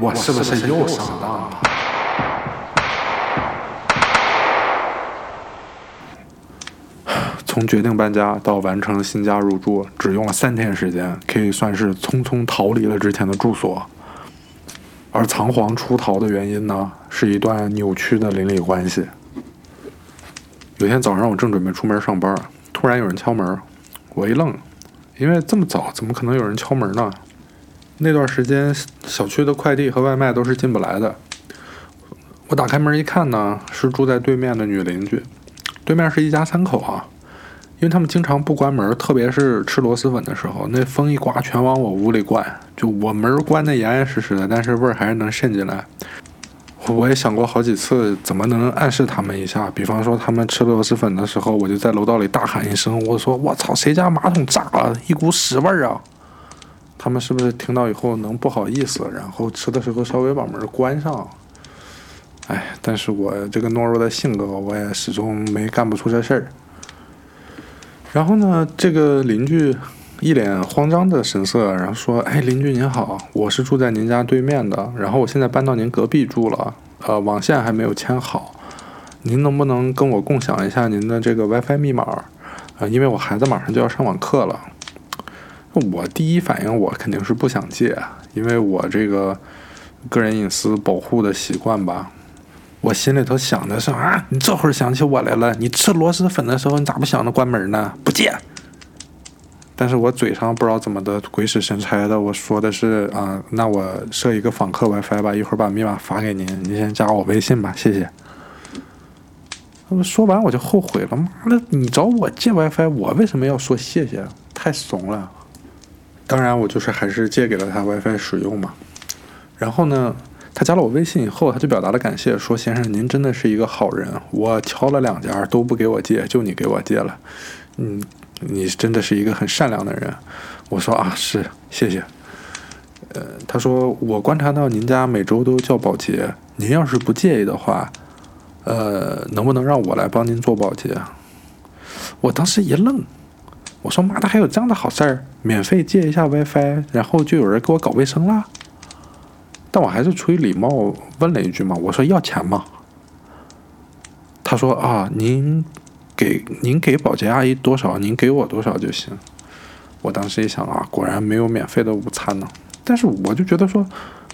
我是不是又上当了？从决定搬家到完成新家入住，只用了三天时间，可以算是匆匆逃离了之前的住所。而仓皇出逃的原因呢，是一段扭曲的邻里关系。有天早上，我正准备出门上班，突然有人敲门，我一愣，因为这么早怎么可能有人敲门呢？那段时间小区的快递和外卖都是进不来的。我打开门一看呢，是住在对面的女邻居。对面是一家三口啊。因为他们经常不关门，特别是吃螺蛳粉的时候，那风一刮全往我屋里灌，就我门关得严严实实的，但是味儿还是能渗进来。我也想过好几次怎么能暗示他们一下，比方说他们吃螺蛳粉的时候，我就在楼道里大喊一声，我说：“我操，谁家马桶炸了，一股屎味儿啊！”他们是不是听到以后能不好意思，然后吃的时候稍微把门关上？哎，但是我这个懦弱的性格，我也始终没干不出这事儿。然后呢，这个邻居一脸慌张的神色，然后说：“哎，邻居您好，我是住在您家对面的，然后我现在搬到您隔壁住了，呃，网线还没有牵好，您能不能跟我共享一下您的这个 WiFi 密码？啊，因为我孩子马上就要上网课了。”我第一反应我肯定是不想借，因为我这个个人隐私保护的习惯吧。我心里头想的是啊，你这会儿想起我来了？你吃螺蛳粉的时候，你咋不想着关门呢？不借。但是我嘴上不知道怎么的鬼使神差的，我说的是啊，那我设一个访客 WiFi 吧，一会儿把密码发给您，您先加我微信吧，谢谢。说完我就后悔了，妈的，你找我借 WiFi，我为什么要说谢谢？太怂了。当然，我就是还是借给了他 WiFi 使用嘛。然后呢？他加了我微信以后，他就表达了感谢，说：“先生，您真的是一个好人。我敲了两家都不给我借，就你给我借了。嗯，你真的是一个很善良的人。”我说：“啊，是，谢谢。”呃，他说：“我观察到您家每周都叫保洁，您要是不介意的话，呃，能不能让我来帮您做保洁？”我当时一愣，我说：“妈的，还有这样的好事儿？免费借一下 WiFi，然后就有人给我搞卫生了？”但我还是出于礼貌问了一句嘛，我说要钱吗？他说啊，您给您给保洁阿姨多少，您给我多少就行。我当时一想啊，果然没有免费的午餐呢。但是我就觉得说，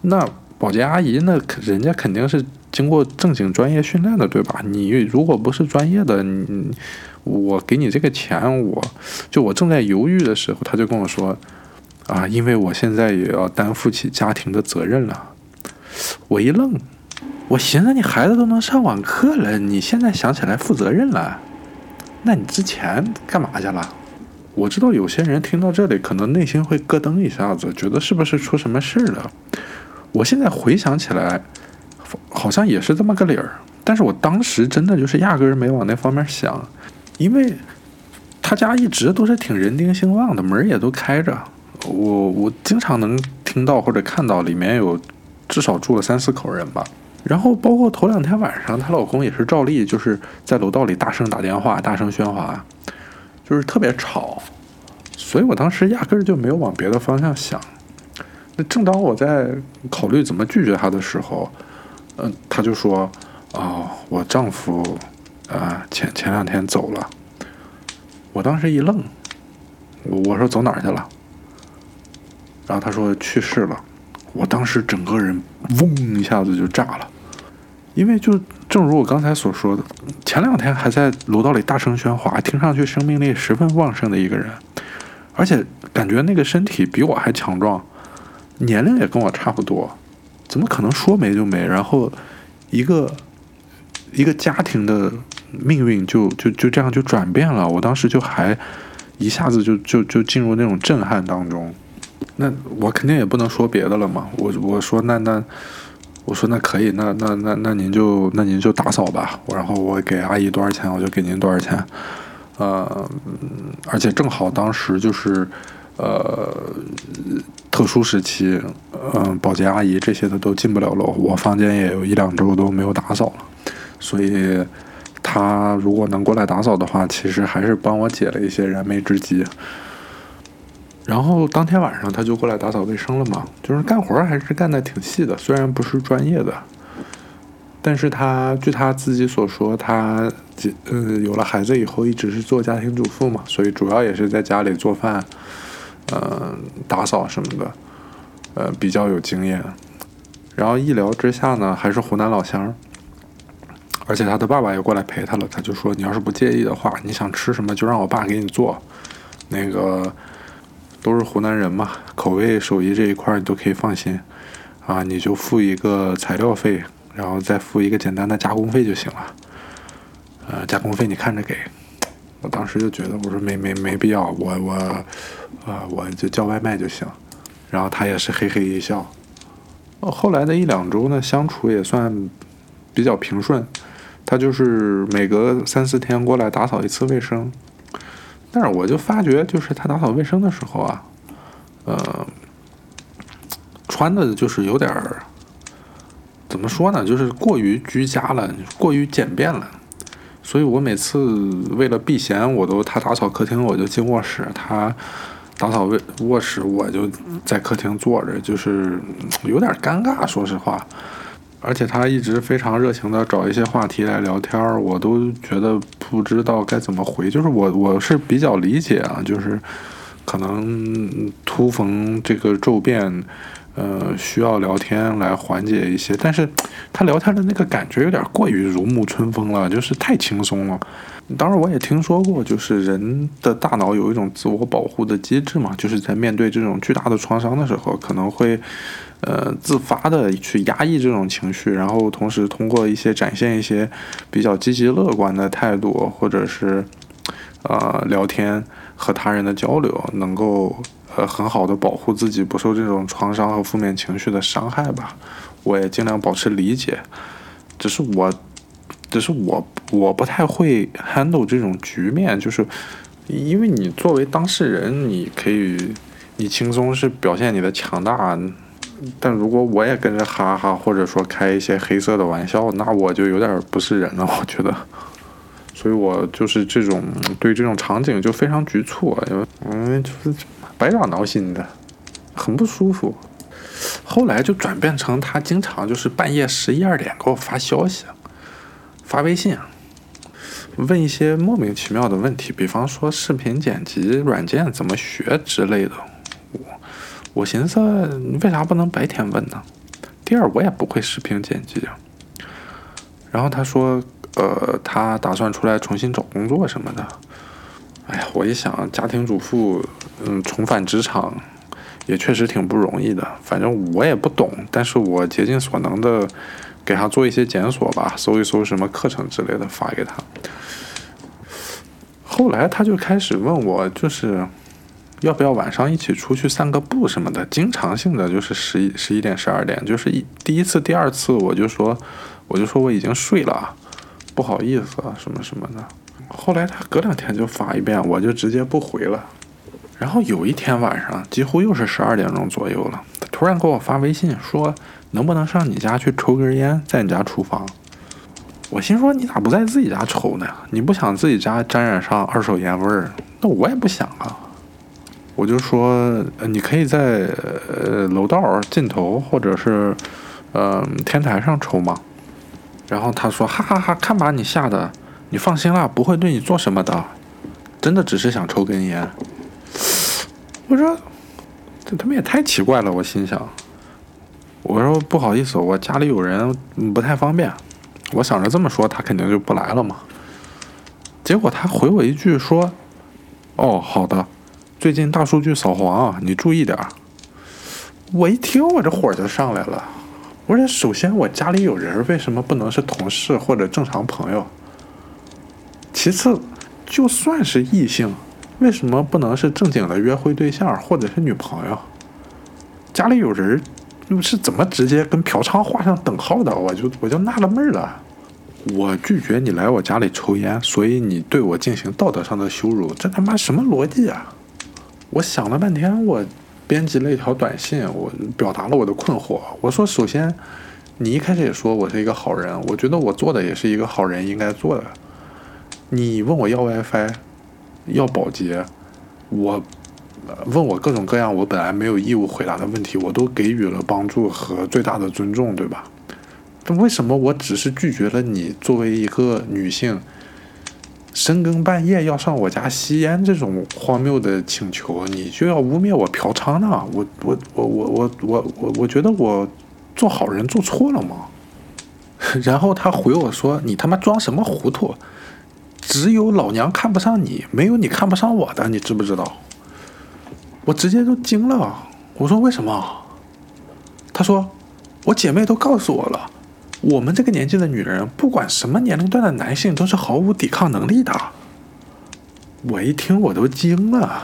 那保洁阿姨那人家肯定是经过正经专业训练的，对吧？你如果不是专业的，你我给你这个钱，我就我正在犹豫的时候，他就跟我说。啊，因为我现在也要担负起家庭的责任了。我一愣，我寻思你孩子都能上网课了，你现在想起来负责任了？那你之前干嘛去了？我知道有些人听到这里可能内心会咯噔一下子，觉得是不是出什么事了？我现在回想起来，好像也是这么个理儿。但是我当时真的就是压根儿没往那方面想，因为他家一直都是挺人丁兴旺的，门也都开着。我我经常能听到或者看到里面有至少住了三四口人吧，然后包括头两天晚上，她老公也是照例就是在楼道里大声打电话、大声喧哗，就是特别吵，所以我当时压根儿就没有往别的方向想。那正当我在考虑怎么拒绝他的时候，嗯，他就说：“哦，我丈夫啊前前两天走了。”我当时一愣，我说：“走哪儿去了？”然后他说去世了，我当时整个人嗡一下子就炸了，因为就正如我刚才所说的，前两天还在楼道里大声喧哗，听上去生命力十分旺盛的一个人，而且感觉那个身体比我还强壮，年龄也跟我差不多，怎么可能说没就没？然后一个一个家庭的命运就就就这样就转变了，我当时就还一下子就就就进入那种震撼当中。那我肯定也不能说别的了嘛，我我说那那，我说那可以，那那那那您就那您就打扫吧，然后我给阿姨多少钱，我就给您多少钱，呃，而且正好当时就是呃特殊时期，嗯，保洁阿姨这些的都进不了楼，我房间也有一两周都没有打扫了，所以他如果能过来打扫的话，其实还是帮我解了一些燃眉之急。然后当天晚上他就过来打扫卫生了嘛，就是干活还是干的挺细的，虽然不是专业的，但是他据他自己所说，他呃有了孩子以后一直是做家庭主妇嘛，所以主要也是在家里做饭，呃打扫什么的，呃比较有经验。然后一聊之下呢，还是湖南老乡，而且他的爸爸也过来陪他了，他就说你要是不介意的话，你想吃什么就让我爸给你做，那个。都是湖南人嘛，口味手艺这一块你都可以放心，啊，你就付一个材料费，然后再付一个简单的加工费就行了，呃，加工费你看着给。我当时就觉得，我说没没没必要，我我，啊，我就叫外卖就行。然后他也是嘿嘿一笑。后来的一两周呢，相处也算比较平顺，他就是每隔三四天过来打扫一次卫生。但是我就发觉，就是他打扫卫生的时候啊，呃，穿的就是有点儿，怎么说呢？就是过于居家了，过于简便了。所以我每次为了避嫌，我都他打扫客厅，我就进卧室；他打扫卫卧室，我就在客厅坐着，就是有点尴尬，说实话。而且他一直非常热情的找一些话题来聊天儿，我都觉得不知道该怎么回。就是我我是比较理解啊，就是可能突逢这个骤变，呃，需要聊天来缓解一些。但是他聊天的那个感觉有点过于如沐春风了，就是太轻松了。当然，我也听说过，就是人的大脑有一种自我保护的机制嘛，就是在面对这种巨大的创伤的时候，可能会，呃，自发的去压抑这种情绪，然后同时通过一些展现一些比较积极乐观的态度，或者是，呃，聊天和他人的交流，能够呃很好的保护自己不受这种创伤和负面情绪的伤害吧。我也尽量保持理解，只是我。只是我我不太会 handle 这种局面，就是因为你作为当事人，你可以你轻松是表现你的强大，但如果我也跟着哈哈，或者说开一些黑色的玩笑，那我就有点不是人了，我觉得，所以我就是这种对这种场景就非常局促，因为嗯就是百爪挠心的，很不舒服。后来就转变成他经常就是半夜十一二点给我发消息。发微信，问一些莫名其妙的问题，比方说视频剪辑软件怎么学之类的。我我寻思你，为啥不能白天问呢？第二，我也不会视频剪辑。然后他说，呃，他打算出来重新找工作什么的。哎呀，我一想，家庭主妇，嗯，重返职场也确实挺不容易的。反正我也不懂，但是我竭尽所能的。给他做一些检索吧，搜一搜什么课程之类的发给他。后来他就开始问我，就是要不要晚上一起出去散个步什么的。经常性的就是十一十一点十二点，就是一第一次第二次我就说我就说我已经睡了，不好意思啊什么什么的。后来他隔两天就发一遍，我就直接不回了。然后有一天晚上，几乎又是十二点钟左右了，他突然给我发微信说。能不能上你家去抽根烟，在你家厨房？我心说你咋不在自己家抽呢？你不想自己家沾染上二手烟味儿？那我也不想啊。我就说，你可以在呃楼道尽头，或者是呃天台上抽嘛。然后他说，哈哈哈，看把你吓的！你放心啦，不会对你做什么的，真的只是想抽根烟。我说，这他妈也太奇怪了，我心想。我说不好意思，我家里有人，不太方便。我想着这么说，他肯定就不来了嘛。结果他回我一句说：“哦，好的，最近大数据扫黄，你注意点儿。”我一听，我这火就上来了。我说：“首先，我家里有人，为什么不能是同事或者正常朋友？其次，就算是异性，为什么不能是正经的约会对象或者是女朋友？家里有人。”又是怎么直接跟嫖娼画上等号的？我就我就纳了闷了。我拒绝你来我家里抽烟，所以你对我进行道德上的羞辱，这他妈什么逻辑啊？我想了半天，我编辑了一条短信，我表达了我的困惑。我说：首先，你一开始也说我是一个好人，我觉得我做的也是一个好人应该做的。你问我要 WiFi，要保洁，我问我各种各样我本来没有义务回答的问题，我都给予了帮助和最大的尊重，对吧？但为什么我只是拒绝了你作为一个女性，深更半夜要上我家吸烟这种荒谬的请求，你就要污蔑我嫖娼呢？我我我我我我我我觉得我做好人做错了吗？然后他回我说：“你他妈装什么糊涂？只有老娘看不上你，没有你看不上我的，你知不知道？”我直接就惊了，我说：“为什么？”他说：“我姐妹都告诉我了。”我们这个年纪的女人，不管什么年龄段的男性，都是毫无抵抗能力的。我一听我都惊了，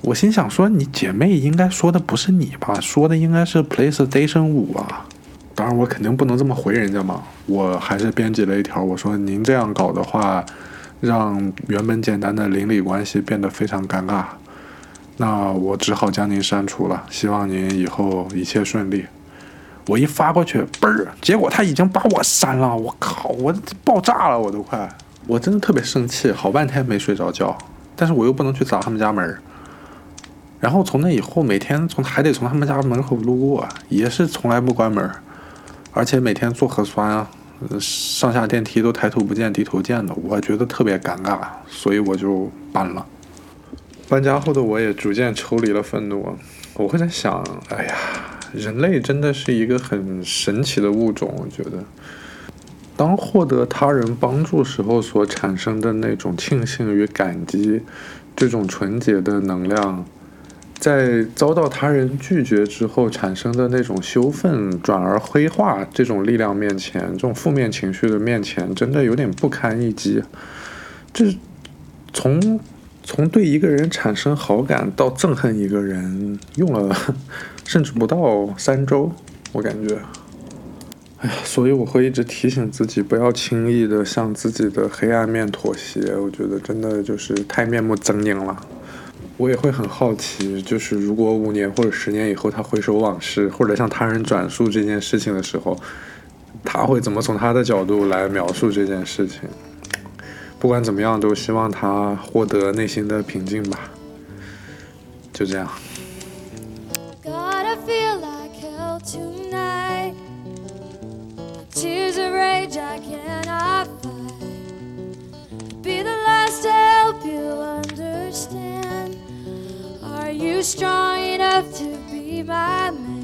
我心想说：“你姐妹应该说的不是你吧？说的应该是 PlayStation 五啊。”当然，我肯定不能这么回人家嘛。我还是编辑了一条，我说：“您这样搞的话，让原本简单的邻里关系变得非常尴尬。那我只好将您删除了。希望您以后一切顺利。”我一发过去，嘣儿，结果他已经把我删了。我靠，我爆炸了，我都快，我真的特别生气，好半天没睡着觉。但是我又不能去砸他们家门然后从那以后，每天从还得从他们家门口路过，也是从来不关门而且每天做核酸啊，上下电梯都抬头不见低头见的，我觉得特别尴尬，所以我就搬了。搬家后的我也逐渐抽离了愤怒，我会在想，哎呀。人类真的是一个很神奇的物种，我觉得，当获得他人帮助时候所产生的那种庆幸与感激，这种纯洁的能量，在遭到他人拒绝之后产生的那种羞愤转而灰化这种力量面前，这种负面情绪的面前，真的有点不堪一击。这从从对一个人产生好感到憎恨一个人，用了。甚至不到三周，我感觉，哎呀，所以我会一直提醒自己，不要轻易的向自己的黑暗面妥协。我觉得真的就是太面目狰狞了。我也会很好奇，就是如果五年或者十年以后他回首往事，或者向他人转述这件事情的时候，他会怎么从他的角度来描述这件事情？不管怎么样，都希望他获得内心的平静吧。就这样。I cannot fight. Be the last to help you understand. Are you strong enough to be my man?